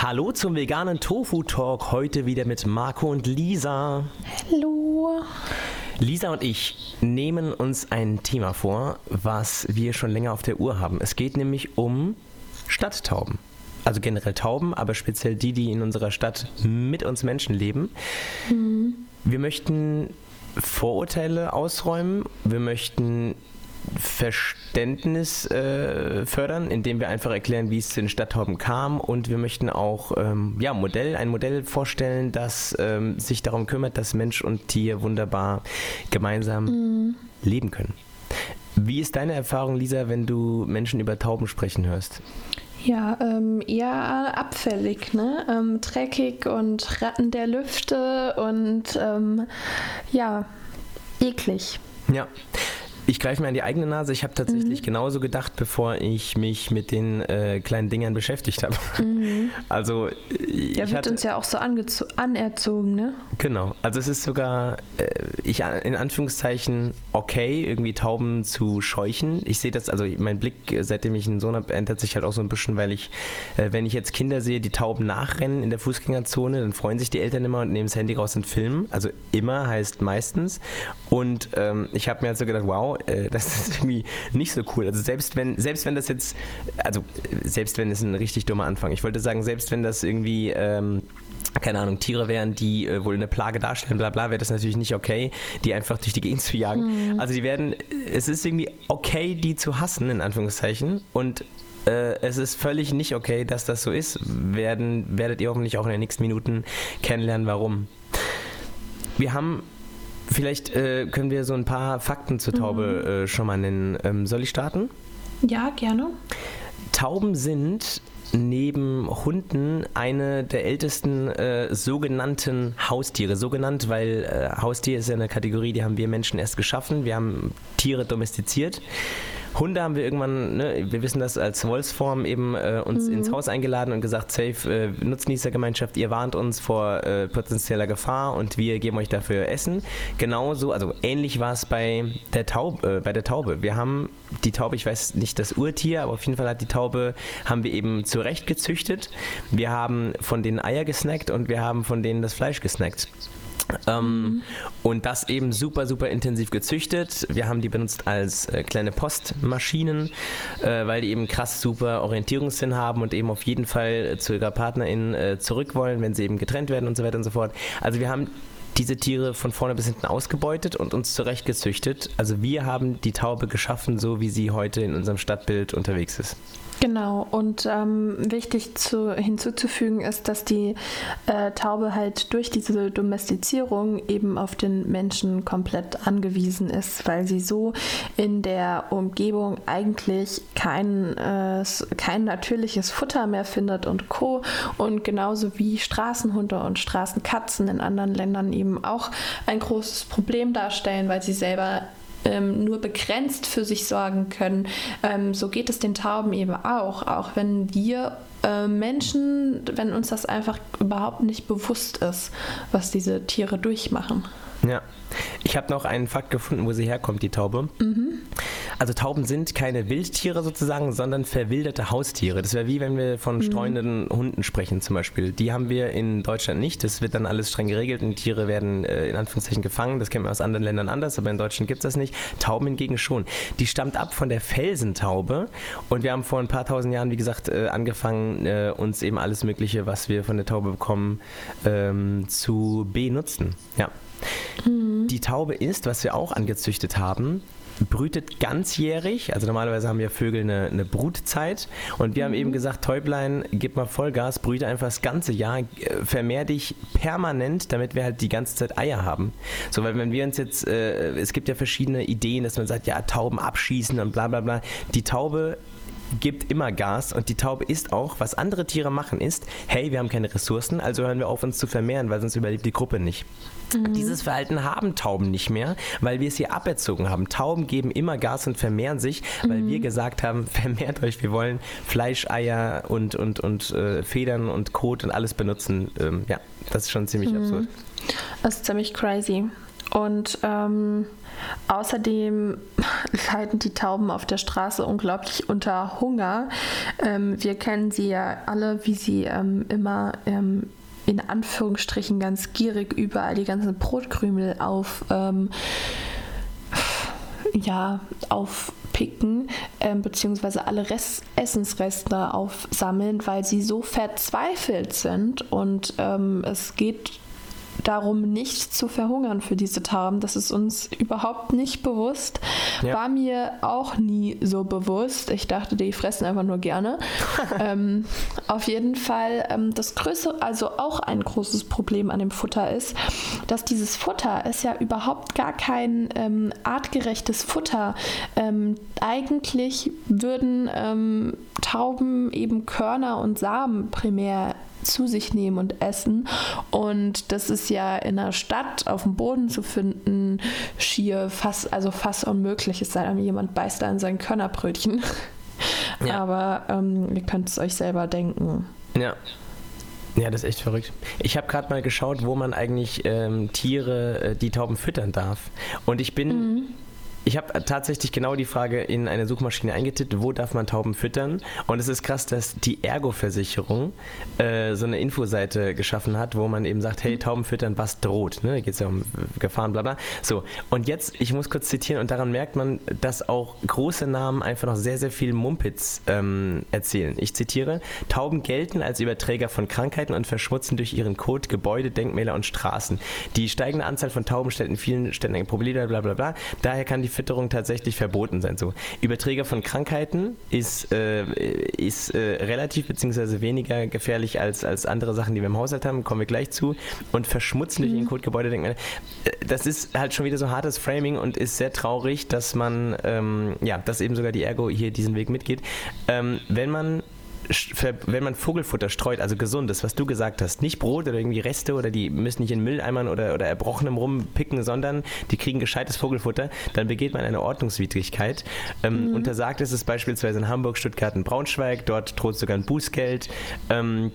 Hallo zum veganen Tofu Talk. Heute wieder mit Marco und Lisa. Hallo. Lisa und ich nehmen uns ein Thema vor, was wir schon länger auf der Uhr haben. Es geht nämlich um Stadttauben. Also generell Tauben, aber speziell die, die in unserer Stadt mit uns Menschen leben. Mhm. Wir möchten Vorurteile ausräumen. Wir möchten Verständnis äh, fördern, indem wir einfach erklären, wie es zu den Stadttauben kam. Und wir möchten auch ähm, ja, Modell, ein Modell vorstellen, das ähm, sich darum kümmert, dass Mensch und Tier wunderbar gemeinsam mhm. leben können. Wie ist deine Erfahrung, Lisa, wenn du Menschen über Tauben sprechen hörst? Ja, ähm, eher abfällig, ne? Ähm, dreckig und Ratten der Lüfte und ähm, ja, eklig. Ja, ich greife mir an die eigene Nase. Ich habe tatsächlich mhm. genauso gedacht, bevor ich mich mit den äh, kleinen Dingern beschäftigt habe. Mhm. Also ja, wird hatte, uns ja auch so anerzogen, ne? Genau. Also es ist sogar, äh, ich in Anführungszeichen okay, irgendwie Tauben zu scheuchen. Ich sehe das, also mein Blick, seitdem ich einen Sohn habe, ändert sich halt auch so ein bisschen, weil ich, äh, wenn ich jetzt Kinder sehe, die Tauben nachrennen in der Fußgängerzone, dann freuen sich die Eltern immer und nehmen das Handy raus und filmen. Also immer heißt meistens. Und ähm, ich habe mir halt so gedacht, wow, äh, das ist irgendwie nicht so cool. Also selbst wenn, selbst wenn das jetzt, also selbst wenn es ein richtig dummer Anfang, ich wollte sagen, selbst wenn das irgendwie ähm, keine Ahnung, Tiere wären, die äh, wohl eine Plage darstellen, bla bla, wäre das natürlich nicht okay, die einfach durch die Gegend zu jagen. Mhm. Also die werden, es ist irgendwie okay, die zu hassen, in Anführungszeichen. Und äh, es ist völlig nicht okay, dass das so ist. Werden, werdet ihr hoffentlich auch in den nächsten Minuten kennenlernen, warum. Wir haben Vielleicht äh, können wir so ein paar Fakten zur Taube mhm. äh, schon mal nennen. Ähm, soll ich starten? Ja, gerne. Tauben sind neben Hunden eine der ältesten äh, sogenannten Haustiere. So genannt, weil äh, Haustier ist ja eine Kategorie, die haben wir Menschen erst geschaffen. Wir haben Tiere domestiziert. Hunde haben wir irgendwann, ne, wir wissen das als Wolfsform eben äh, uns mhm. ins Haus eingeladen und gesagt, safe, äh, Nutznießergemeinschaft, ihr warnt uns vor äh, potenzieller Gefahr und wir geben euch dafür Essen. Genauso, also ähnlich war es bei der Taube, äh, bei der Taube. Wir haben die Taube, ich weiß nicht das Urtier, aber auf jeden Fall hat die Taube, haben wir eben zurecht gezüchtet. Wir haben von denen Eier gesnackt und wir haben von denen das Fleisch gesnackt. Ähm, mhm. Und das eben super, super intensiv gezüchtet. Wir haben die benutzt als äh, kleine Postmaschinen, äh, weil die eben krass super Orientierungssinn haben und eben auf jeden Fall zu ihrer Partnerin äh, zurück wollen, wenn sie eben getrennt werden und so weiter und so fort. Also wir haben diese Tiere von vorne bis hinten ausgebeutet und uns zurecht gezüchtet. Also wir haben die Taube geschaffen, so wie sie heute in unserem Stadtbild unterwegs ist. Genau, und ähm, wichtig zu, hinzuzufügen ist, dass die äh, Taube halt durch diese Domestizierung eben auf den Menschen komplett angewiesen ist, weil sie so in der Umgebung eigentlich kein, äh, kein natürliches Futter mehr findet und Co. Und genauso wie Straßenhunde und Straßenkatzen in anderen Ländern eben auch ein großes Problem darstellen, weil sie selber ähm, nur begrenzt für sich sorgen können. Ähm, so geht es den Tauben eben auch, auch wenn wir äh, Menschen, wenn uns das einfach überhaupt nicht bewusst ist, was diese Tiere durchmachen. Ja. Ich habe noch einen Fakt gefunden, wo sie herkommt, die Taube. Mhm. Also Tauben sind keine Wildtiere sozusagen, sondern verwilderte Haustiere. Das wäre wie wenn wir von mhm. streunenden Hunden sprechen zum Beispiel. Die haben wir in Deutschland nicht. Das wird dann alles streng geregelt und Tiere werden äh, in Anführungszeichen gefangen. Das kennen wir aus anderen Ländern anders, aber in Deutschland gibt es das nicht. Tauben hingegen schon. Die stammt ab von der Felsentaube und wir haben vor ein paar tausend Jahren, wie gesagt, äh, angefangen, äh, uns eben alles Mögliche, was wir von der Taube bekommen, ähm, zu benutzen. Ja. Mhm. Die Taube ist, was wir auch angezüchtet haben, brütet ganzjährig. Also normalerweise haben ja Vögel eine, eine Brutzeit. Und wir mhm. haben eben gesagt, Täublein, gib mal Vollgas, brüte einfach das ganze Jahr, äh, vermehr dich permanent, damit wir halt die ganze Zeit Eier haben. So, weil wenn wir uns jetzt, äh, es gibt ja verschiedene Ideen, dass man sagt, ja, Tauben abschießen und bla bla bla. Die Taube gibt immer Gas und die Taube isst auch. Was andere Tiere machen ist, hey, wir haben keine Ressourcen, also hören wir auf, uns zu vermehren, weil sonst überlebt die Gruppe nicht. Mhm. Dieses Verhalten haben Tauben nicht mehr, weil wir es hier aberzogen haben. Tauben geben immer Gas und vermehren sich, weil mhm. wir gesagt haben, vermehrt euch, wir wollen Fleisch, Eier und, und, und äh, Federn und Kot und alles benutzen. Ähm, ja, das ist schon ziemlich mhm. absurd. Das ist ziemlich crazy. Und ähm, außerdem leiden die Tauben auf der Straße unglaublich unter Hunger. Ähm, wir kennen sie ja alle, wie sie ähm, immer ähm, in Anführungsstrichen ganz gierig überall die ganzen Brotkrümel auf ähm, ja, aufpicken, ähm, beziehungsweise alle Rest Essensreste aufsammeln, weil sie so verzweifelt sind und ähm, es geht darum, nicht zu verhungern für diese Tauben. Das ist uns überhaupt nicht bewusst. Ja. War mir auch nie so bewusst. Ich dachte, die fressen einfach nur gerne. ähm, auf jeden Fall ähm, das größte, also auch ein großes Problem an dem Futter ist, dass dieses Futter ist ja überhaupt gar kein ähm, artgerechtes Futter. Ähm, eigentlich würden ähm, Tauben eben Körner und Samen primär zu sich nehmen und essen. Und das ist ja in der Stadt auf dem Boden zu finden, schier fast, also fast unmöglich, es sei denn, jemand beißt da in sein Körnerbrötchen. Ja. Aber ähm, ihr könnt es euch selber denken. Ja. Ja, das ist echt verrückt. Ich habe gerade mal geschaut, wo man eigentlich ähm, Tiere, äh, die Tauben füttern darf. Und ich bin mhm. Ich habe tatsächlich genau die Frage in eine Suchmaschine eingetippt, wo darf man Tauben füttern? Und es ist krass, dass die Ergo-Versicherung äh, so eine Infoseite geschaffen hat, wo man eben sagt, hey, mhm. Tauben füttern, was droht? Ne? Da geht es ja um Gefahren, bla bla. So, und jetzt, ich muss kurz zitieren, und daran merkt man, dass auch große Namen einfach noch sehr, sehr viel Mumpitz ähm, erzählen. Ich zitiere, Tauben gelten als Überträger von Krankheiten und verschmutzen durch ihren Kot Gebäude, Denkmäler und Straßen. Die steigende Anzahl von Tauben stellt in vielen Städten ein Problem, bla bla bla. Daher kann die Fütterung tatsächlich verboten sein. So, Überträger von Krankheiten ist, äh, ist äh, relativ bzw. weniger gefährlich als, als andere Sachen, die wir im Haushalt haben, kommen wir gleich zu. Und verschmutzen durch mhm. den Kotgebäude, denkt man, äh, das ist halt schon wieder so hartes Framing und ist sehr traurig, dass man, ähm, ja, dass eben sogar die Ergo hier diesen Weg mitgeht. Ähm, wenn man wenn man Vogelfutter streut, also gesundes, was du gesagt hast, nicht Brot oder irgendwie Reste oder die müssen nicht in Mülleimern oder, oder Erbrochenem rumpicken, sondern die kriegen gescheites Vogelfutter, dann begeht man eine Ordnungswidrigkeit. Ähm, mhm. Untersagt ist es beispielsweise in Hamburg, Stuttgart und Braunschweig, dort droht sogar ein Bußgeld. Ähm,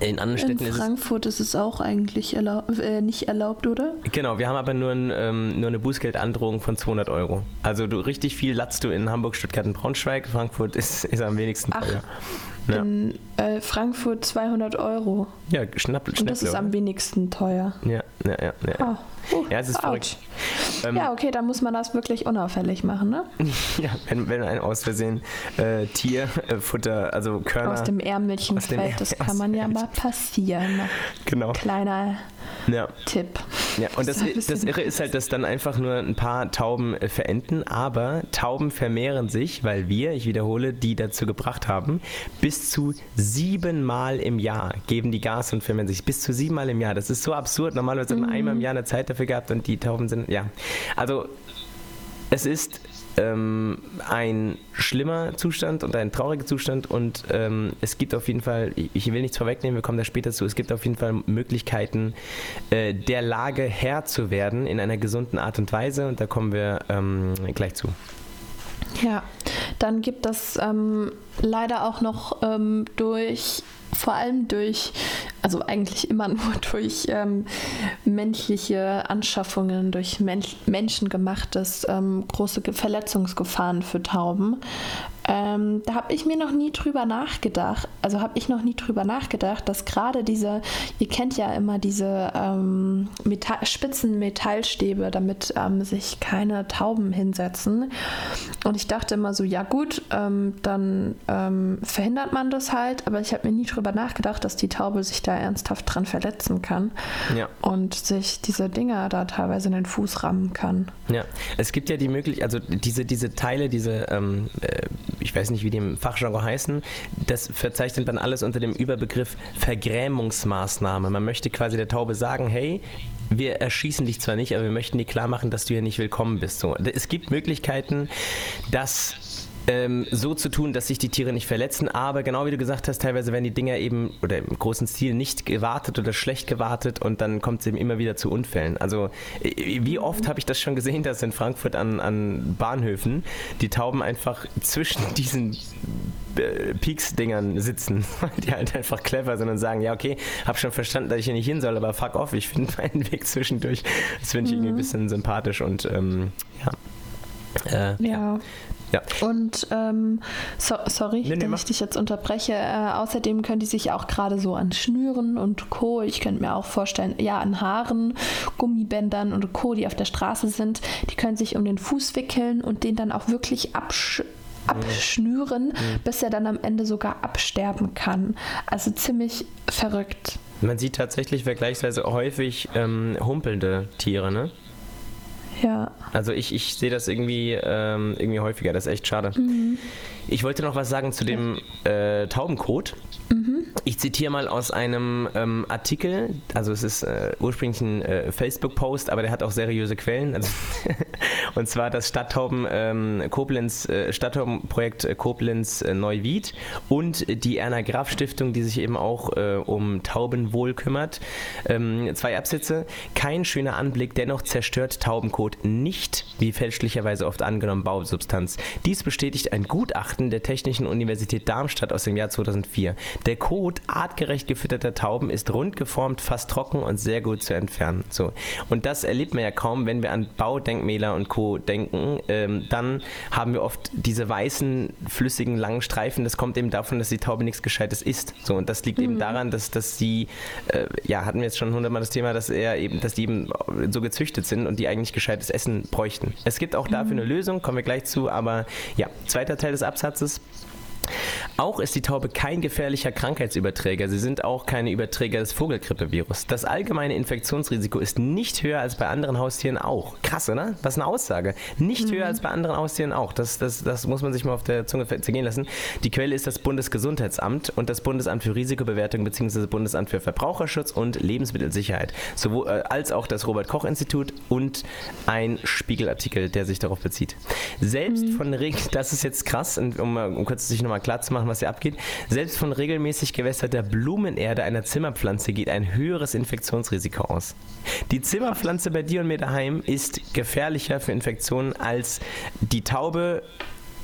in anderen Städten in Frankfurt ist es, ist es auch eigentlich erlaub, äh, nicht erlaubt, oder? Genau, wir haben aber nur, ein, ähm, nur eine Bußgeldandrohung von 200 Euro. Also du richtig viel latzt du in Hamburg, Stuttgart und Braunschweig. Frankfurt ist, ist am wenigsten Ach, teuer. Ja. In äh, Frankfurt 200 Euro. Ja, schnapp, schnapp Und das ist am wenigsten teuer. Ja, ja, ja. ja. Ah. Uh, ja, es ist verrückt. Ähm, ja, okay, dann muss man das wirklich unauffällig machen, ne? ja, wenn, wenn ein aus Versehen äh, Tierfutter, äh, also Körner... Aus dem Ärmelchen fällt, das kann man ja mal passieren. Genau. Kleiner ja. Tipp. Ja, und das, das, das Irre ist halt, dass dann einfach nur ein paar Tauben äh, verenden, aber Tauben vermehren sich, weil wir, ich wiederhole, die dazu gebracht haben, bis zu siebenmal im Jahr geben die Gas und vermehren sich. Bis zu siebenmal im Jahr. Das ist so absurd. Normalerweise mhm. einmal im Jahr eine Zeit dafür gehabt und die Tauben sind, ja. Also es ist ähm, ein schlimmer Zustand und ein trauriger Zustand und ähm, es gibt auf jeden Fall, ich will nichts vorwegnehmen, wir kommen da später zu, es gibt auf jeden Fall Möglichkeiten, äh, der Lage Herr zu werden in einer gesunden Art und Weise und da kommen wir ähm, gleich zu. Ja, dann gibt es ähm, leider auch noch ähm, durch vor allem durch, also eigentlich immer nur durch ähm, menschliche Anschaffungen, durch Mensch, menschengemachtes ähm, große Verletzungsgefahren für Tauben. Ähm, da habe ich mir noch nie drüber nachgedacht, also habe ich noch nie drüber nachgedacht, dass gerade diese, ihr kennt ja immer diese ähm, Metall, spitzen Metallstäbe, damit ähm, sich keine Tauben hinsetzen. Und ich dachte immer so, ja gut, ähm, dann ähm, verhindert man das halt, aber ich habe mir nie drüber nachgedacht, dass die Taube sich da ernsthaft dran verletzen kann ja. und sich diese Dinger da teilweise in den Fuß rammen kann. Ja, es gibt ja die Möglichkeit, also diese, diese Teile, diese ähm, äh, ich weiß nicht, wie die im Fachjargon heißen, das verzeichnet dann alles unter dem Überbegriff Vergrämungsmaßnahme. Man möchte quasi der Taube sagen, hey, wir erschießen dich zwar nicht, aber wir möchten dir klar machen, dass du hier nicht willkommen bist. So, es gibt Möglichkeiten, dass ähm, so zu tun, dass sich die Tiere nicht verletzen. Aber genau wie du gesagt hast, teilweise werden die Dinger eben oder im großen Stil nicht gewartet oder schlecht gewartet und dann kommt es eben immer wieder zu Unfällen. Also äh, wie oft habe ich das schon gesehen, dass in Frankfurt an, an Bahnhöfen die Tauben einfach zwischen diesen äh, Peaks-Dingern sitzen, weil die halt einfach clever sind und sagen, ja okay, hab schon verstanden, dass ich hier nicht hin soll, aber fuck off, ich finde meinen Weg zwischendurch. Das finde ich mhm. irgendwie ein bisschen sympathisch und ähm, ja. Äh, ja. Ja. Und ähm, so, sorry, nee, nee, dass ich dich jetzt unterbreche. Äh, außerdem können die sich auch gerade so an Schnüren und Co. Ich könnte mir auch vorstellen, ja, an Haaren, Gummibändern und Co., die auf der Straße sind, die können sich um den Fuß wickeln und den dann auch wirklich absch abschnüren, mhm. bis er dann am Ende sogar absterben kann. Also ziemlich verrückt. Man sieht tatsächlich vergleichsweise häufig ähm, humpelnde Tiere, ne? Ja. Also ich, ich sehe das irgendwie, ähm, irgendwie häufiger, das ist echt schade. Mhm. Ich wollte noch was sagen zu dem äh, Taubencode. Mhm. Ich zitiere mal aus einem ähm, Artikel, also es ist äh, ursprünglich ein äh, Facebook-Post, aber der hat auch seriöse Quellen. Also und zwar das Stadttauben ähm, Koblenz, äh, Stadttaubenprojekt äh, Koblenz äh, Neuwied und die Erna Graf Stiftung, die sich eben auch äh, um Taubenwohl kümmert. Ähm, zwei Absätze. Kein schöner Anblick, dennoch zerstört Taubencode nicht, wie fälschlicherweise oft angenommen, Bausubstanz. Dies bestätigt ein Gutachten der Technischen Universität Darmstadt aus dem Jahr 2004. Der Kot artgerecht gefütterter Tauben ist rund geformt, fast trocken und sehr gut zu entfernen. So. Und das erlebt man ja kaum, wenn wir an Baudenkmäler und Co. denken. Ähm, dann haben wir oft diese weißen, flüssigen, langen Streifen. Das kommt eben davon, dass die Taube nichts Gescheites isst. So. Und das liegt mhm. eben daran, dass, dass sie, äh, ja, hatten wir jetzt schon hundertmal das Thema, dass er eben, dass die eben so gezüchtet sind und die eigentlich gescheites Essen bräuchten. Es gibt auch dafür mhm. eine Lösung, kommen wir gleich zu, aber ja, zweiter Teil des Absatzes. Auch ist die Taube kein gefährlicher Krankheitsüberträger. Sie sind auch keine Überträger des Vogelgrippevirus. Das allgemeine Infektionsrisiko ist nicht höher als bei anderen Haustieren auch. Krass, oder? Was eine Aussage. Nicht mhm. höher als bei anderen Haustieren auch. Das, das, das muss man sich mal auf der Zunge zergehen lassen. Die Quelle ist das Bundesgesundheitsamt und das Bundesamt für Risikobewertung bzw. das Bundesamt für Verbraucherschutz und Lebensmittelsicherheit. Sowohl, äh, als auch das Robert-Koch-Institut und ein Spiegelartikel, der sich darauf bezieht. Selbst mhm. von Regen, das ist jetzt krass, um, um kurz sich nochmal klar zu machen, was hier abgeht. Selbst von regelmäßig gewässerter Blumenerde einer Zimmerpflanze geht ein höheres Infektionsrisiko aus. Die Zimmerpflanze bei dir und mir daheim ist gefährlicher für Infektionen als die Taube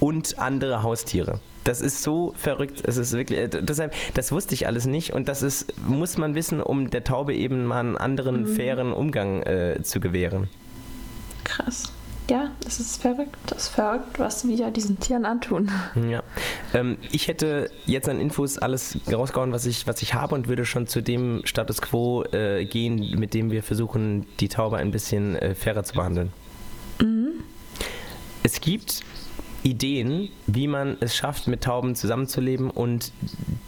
und andere Haustiere. Das ist so verrückt. Es ist wirklich, äh, deshalb, das wusste ich alles nicht und das ist, muss man wissen, um der Taube eben mal einen anderen, mhm. fairen Umgang äh, zu gewähren. Krass ja, es ist verrückt. Das ist verrückt, was wir diesen Tieren antun. Ja. Ähm, ich hätte jetzt an Infos alles rausgehauen, was ich, was ich habe und würde schon zu dem Status quo äh, gehen, mit dem wir versuchen, die Taube ein bisschen äh, fairer zu behandeln. Mhm. Es gibt Ideen, wie man es schafft, mit Tauben zusammenzuleben und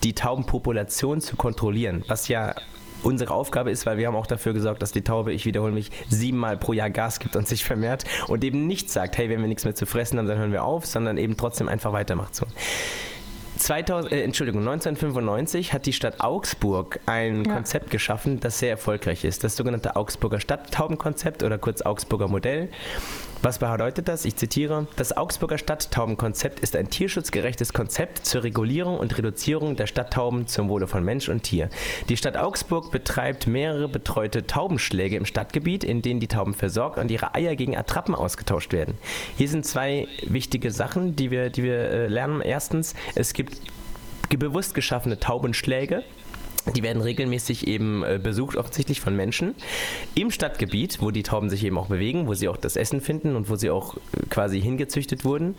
die Taubenpopulation zu kontrollieren, was ja unsere Aufgabe ist, weil wir haben auch dafür gesorgt, dass die Taube, ich wiederhole mich, siebenmal pro Jahr Gas gibt und sich vermehrt und eben nicht sagt, hey, wenn wir nichts mehr zu fressen haben, dann hören wir auf, sondern eben trotzdem einfach weitermacht so. 2000, äh, Entschuldigung, 1995 hat die Stadt Augsburg ein ja. Konzept geschaffen, das sehr erfolgreich ist. Das sogenannte Augsburger Stadttaubenkonzept oder kurz Augsburger Modell. Was bedeutet das? Ich zitiere, das Augsburger Stadttaubenkonzept ist ein tierschutzgerechtes Konzept zur Regulierung und Reduzierung der Stadttauben zum Wohle von Mensch und Tier. Die Stadt Augsburg betreibt mehrere betreute Taubenschläge im Stadtgebiet, in denen die Tauben versorgt und ihre Eier gegen Attrappen ausgetauscht werden. Hier sind zwei wichtige Sachen, die wir, die wir äh, lernen. Erstens, es gibt bewusst geschaffene Taubenschläge, die werden regelmäßig eben äh, besucht, offensichtlich von Menschen im Stadtgebiet, wo die Tauben sich eben auch bewegen, wo sie auch das Essen finden und wo sie auch äh, quasi hingezüchtet wurden.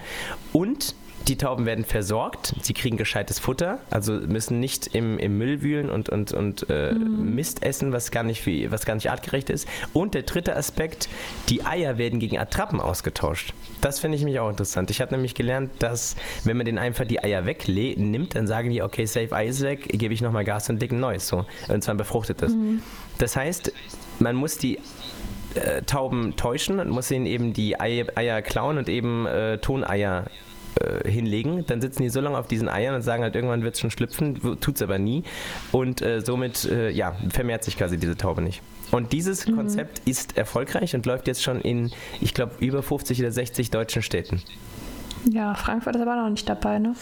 Und die Tauben werden versorgt, sie kriegen gescheites Futter, also müssen nicht im, im Müll wühlen und, und, und äh, mhm. Mist essen, was gar, nicht was gar nicht artgerecht ist. Und der dritte Aspekt, die Eier werden gegen Attrappen ausgetauscht. Das finde ich mich auch interessant. Ich habe nämlich gelernt, dass wenn man den einfach die Eier wegnimmt, dann sagen die, okay, safe Ei ist weg, gebe ich nochmal Gas und leg ein neues. So. Und zwar ein befruchtetes. Mhm. Das heißt, man muss die äh, Tauben täuschen und muss ihnen eben die Eier, Eier klauen und eben äh, Toneier äh, hinlegen. Dann sitzen die so lange auf diesen Eiern und sagen halt, irgendwann wird es schon schlüpfen, tut es aber nie. Und äh, somit, äh, ja, vermehrt sich quasi diese Taube nicht. Und dieses mhm. Konzept ist erfolgreich und läuft jetzt schon in, ich glaube, über 50 oder 60 deutschen Städten. Ja, Frankfurt ist aber noch nicht dabei, ne?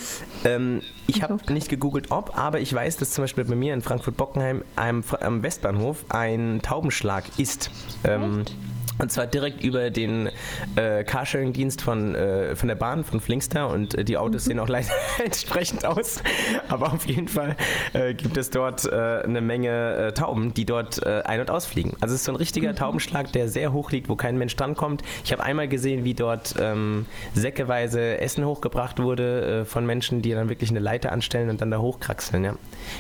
Ähm, ich habe nicht gegoogelt, ob, aber ich weiß, dass zum Beispiel bei mir in Frankfurt-Bockenheim am, am Westbahnhof ein Taubenschlag ist. Ähm, Und zwar direkt über den äh, Carsharing-Dienst von, äh, von der Bahn, von Flinkster. Und äh, die Autos mhm. sehen auch leider entsprechend aus. Aber auf jeden Fall äh, gibt es dort äh, eine Menge äh, Tauben, die dort ein- und ausfliegen. Also es ist so ein richtiger mhm. Taubenschlag, der sehr hoch liegt, wo kein Mensch drankommt. Ich habe einmal gesehen, wie dort ähm, säckeweise Essen hochgebracht wurde von Menschen, die dann wirklich eine Leiter anstellen und dann da hochkraxeln. Ja.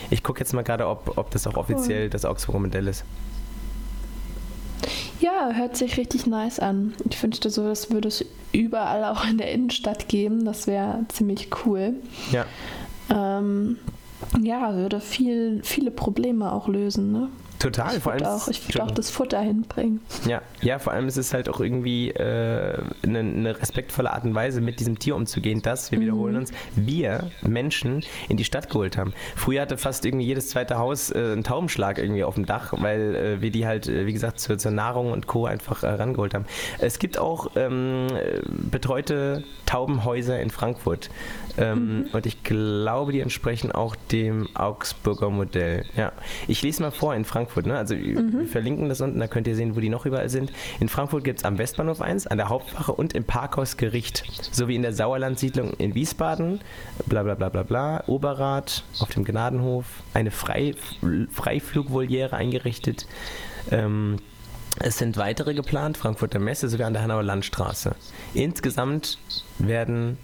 Ich gucke jetzt mal gerade, ob, ob das auch offiziell das Augsburger Modell ist. Ja, hört sich richtig nice an. Ich wünschte so, das würde es überall auch in der Innenstadt geben. Das wäre ziemlich cool. Ja. Ähm, ja, würde viel, viele Probleme auch lösen. Ne? Total, ich vor allem. Auch, ich würde auch das Futter hinbringen. Ja, ja, vor allem ist es halt auch irgendwie äh, eine, eine, respektvolle Art und Weise, mit diesem Tier umzugehen, dass, wir mhm. wiederholen uns, wir Menschen in die Stadt geholt haben. Früher hatte fast irgendwie jedes zweite Haus äh, einen Taubenschlag irgendwie auf dem Dach, weil äh, wir die halt, äh, wie gesagt, zur, zur, Nahrung und Co. einfach äh, rangeholt haben. Es gibt auch ähm, betreute Taubenhäuser in Frankfurt. Ähm, mhm. Und ich glaube, die entsprechen auch dem Augsburger Modell. Ja. Ich lese mal vor in Frankfurt. Ne? Also mhm. wir verlinken das unten, da könnt ihr sehen, wo die noch überall sind. In Frankfurt gibt es am Westbahnhof 1, an der Hauptwache und im Parkhaus Gericht. Sowie in der Sauerlandsiedlung in Wiesbaden, bla bla bla bla bla, Oberrat, auf dem Gnadenhof, eine Frei, Freiflugvoliere eingerichtet. Ähm, es sind weitere geplant, Frankfurter Messe sowie an der Hanauer Landstraße. Insgesamt werden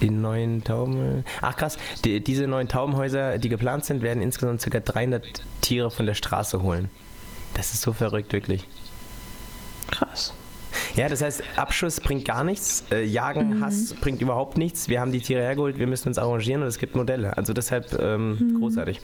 die neuen Tauben. Ach krass, die, diese neuen Taubenhäuser, die geplant sind, werden insgesamt ca. 300 Tiere von der Straße holen. Das ist so verrückt, wirklich. Krass. Ja, das heißt, Abschuss bringt gar nichts, äh, Jagen, mhm. Hass bringt überhaupt nichts. Wir haben die Tiere hergeholt, wir müssen uns arrangieren und es gibt Modelle. Also deshalb ähm, mhm. großartig.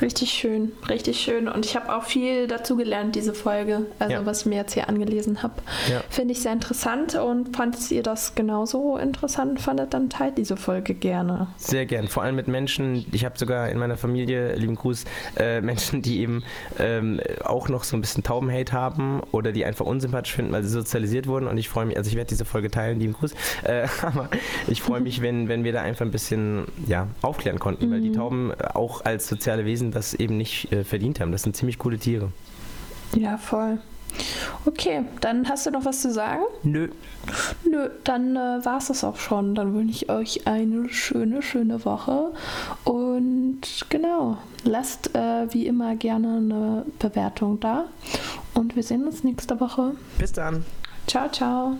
Richtig schön, richtig schön. Und ich habe auch viel dazu gelernt, diese Folge. Also ja. was ich mir jetzt hier angelesen habe. Ja. Finde ich sehr interessant und fandet ihr das genauso interessant? Fandet dann teilt diese Folge gerne. Sehr gern. Vor allem mit Menschen, ich habe sogar in meiner Familie, lieben Gruß, äh, Menschen, die eben ähm, auch noch so ein bisschen Taubenhate haben oder die einfach unsympathisch finden, weil sie sozialisiert wurden. Und ich freue mich, also ich werde diese Folge teilen, lieben Gruß. Äh, aber ich freue mich, wenn, wenn wir da einfach ein bisschen ja, aufklären konnten, mhm. weil die mhm. Tauben auch als soziale Wesen Wesen das eben nicht äh, verdient haben. Das sind ziemlich coole Tiere. Ja, voll. Okay, dann hast du noch was zu sagen? Nö. Nö, dann äh, war es das auch schon. Dann wünsche ich euch eine schöne, schöne Woche. Und genau, lasst äh, wie immer gerne eine Bewertung da. Und wir sehen uns nächste Woche. Bis dann. Ciao, ciao.